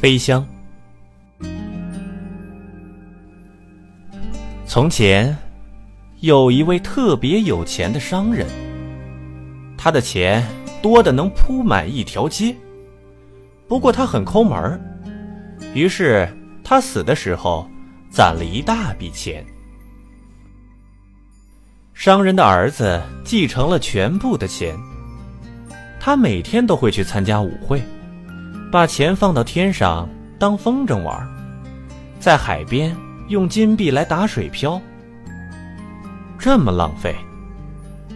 飞香。从前，有一位特别有钱的商人，他的钱多的能铺满一条街。不过他很抠门，于是他死的时候攒了一大笔钱。商人的儿子继承了全部的钱，他每天都会去参加舞会。把钱放到天上当风筝玩，在海边用金币来打水漂。这么浪费，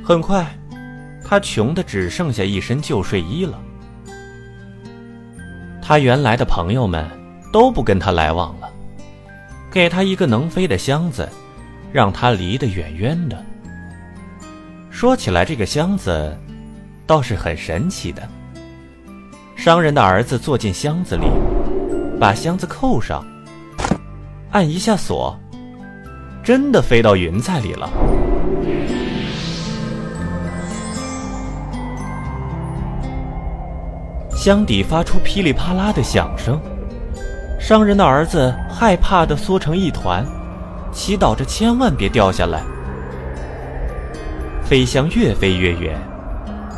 很快，他穷的只剩下一身旧睡衣了。他原来的朋友们都不跟他来往了，给他一个能飞的箱子，让他离得远远的。说起来，这个箱子倒是很神奇的。商人的儿子坐进箱子里，把箱子扣上，按一下锁，真的飞到云彩里了。箱底发出噼里啪啦的响声，商人的儿子害怕的缩成一团，祈祷着千万别掉下来。飞箱越飞越远，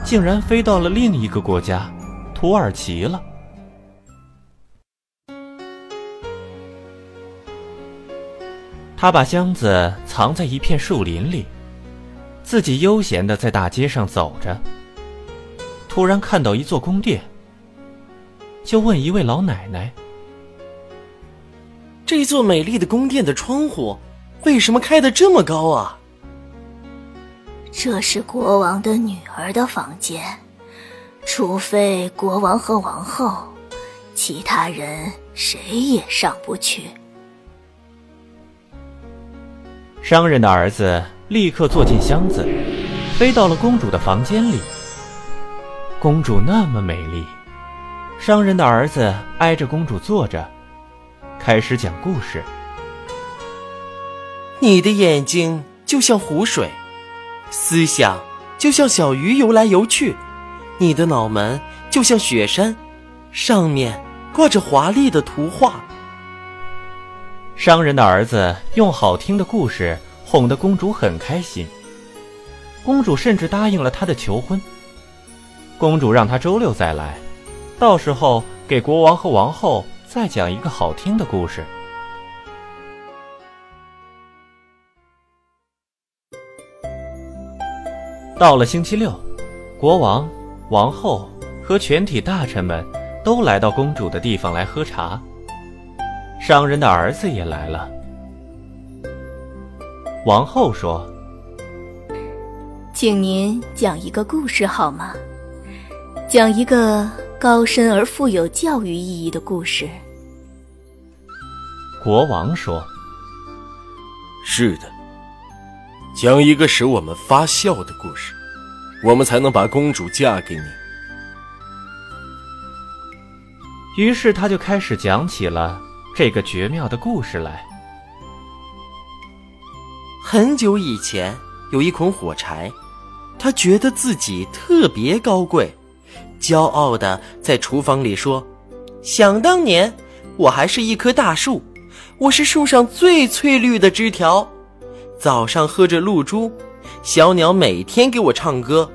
竟然飞到了另一个国家。土耳其了。他把箱子藏在一片树林里，自己悠闲的在大街上走着。突然看到一座宫殿，就问一位老奶奶：“这座美丽的宫殿的窗户为什么开的这么高啊？”这是国王的女儿的房间。除非国王和王后，其他人谁也上不去。商人的儿子立刻坐进箱子，飞到了公主的房间里。公主那么美丽，商人的儿子挨着公主坐着，开始讲故事。你的眼睛就像湖水，思想就像小鱼游来游去。你的脑门就像雪山，上面挂着华丽的图画。商人的儿子用好听的故事哄得公主很开心，公主甚至答应了他的求婚。公主让他周六再来，到时候给国王和王后再讲一个好听的故事。到了星期六，国王。王后和全体大臣们都来到公主的地方来喝茶。商人的儿子也来了。王后说：“请您讲一个故事好吗？讲一个高深而富有教育意义的故事。”国王说：“是的，讲一个使我们发笑的故事。”我们才能把公主嫁给你。于是他就开始讲起了这个绝妙的故事来。很久以前，有一捆火柴，他觉得自己特别高贵，骄傲的在厨房里说：“想当年，我还是一棵大树，我是树上最翠绿的枝条，早上喝着露珠。”小鸟每天给我唱歌，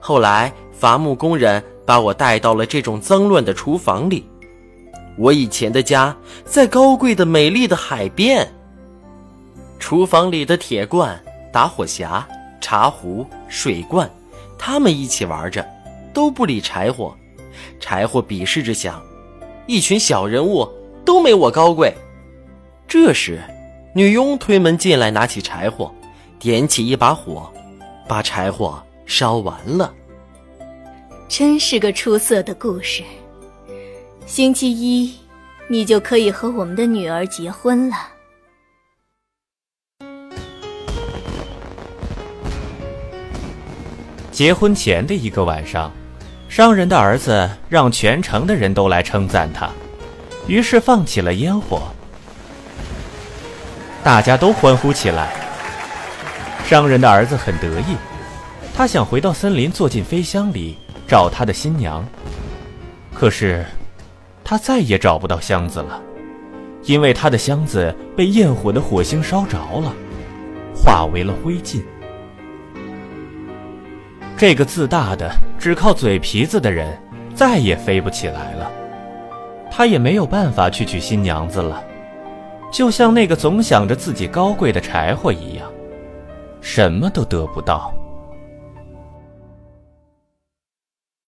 后来伐木工人把我带到了这种脏乱的厨房里。我以前的家在高贵的美丽的海边。厨房里的铁罐、打火匣、茶壶、水罐，他们一起玩着，都不理柴火。柴火鄙视着想：一群小人物都没我高贵。这时，女佣推门进来，拿起柴火。点起一把火，把柴火烧完了。真是个出色的故事。星期一，你就可以和我们的女儿结婚了。结婚前的一个晚上，商人的儿子让全城的人都来称赞他，于是放起了烟火，大家都欢呼起来。商人的儿子很得意，他想回到森林，坐进飞箱里找他的新娘。可是，他再也找不到箱子了，因为他的箱子被焰火的火星烧着了，化为了灰烬。这个自大的、只靠嘴皮子的人再也飞不起来了，他也没有办法去娶新娘子了，就像那个总想着自己高贵的柴火一样，什么都得不到。